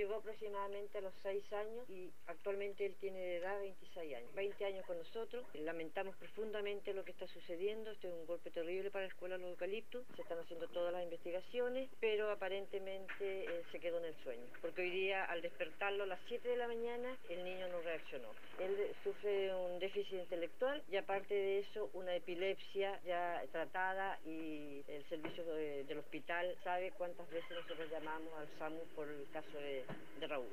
Llegó aproximadamente a los 6 años y actualmente él tiene de edad 26 años. 20 años con nosotros. Lamentamos profundamente lo que está sucediendo. Este es un golpe terrible para la escuela Los Eucaliptos. Se están haciendo todas las investigaciones, pero aparentemente eh, se quedó en el sueño. Porque hoy día, al despertarlo a las 7 de la mañana, el niño no reaccionó. Él sufre un déficit intelectual y aparte de eso, una epilepsia ya tratada y servicio del hospital sabe cuántas veces nosotros llamamos al SAMU por el caso de, de Raúl.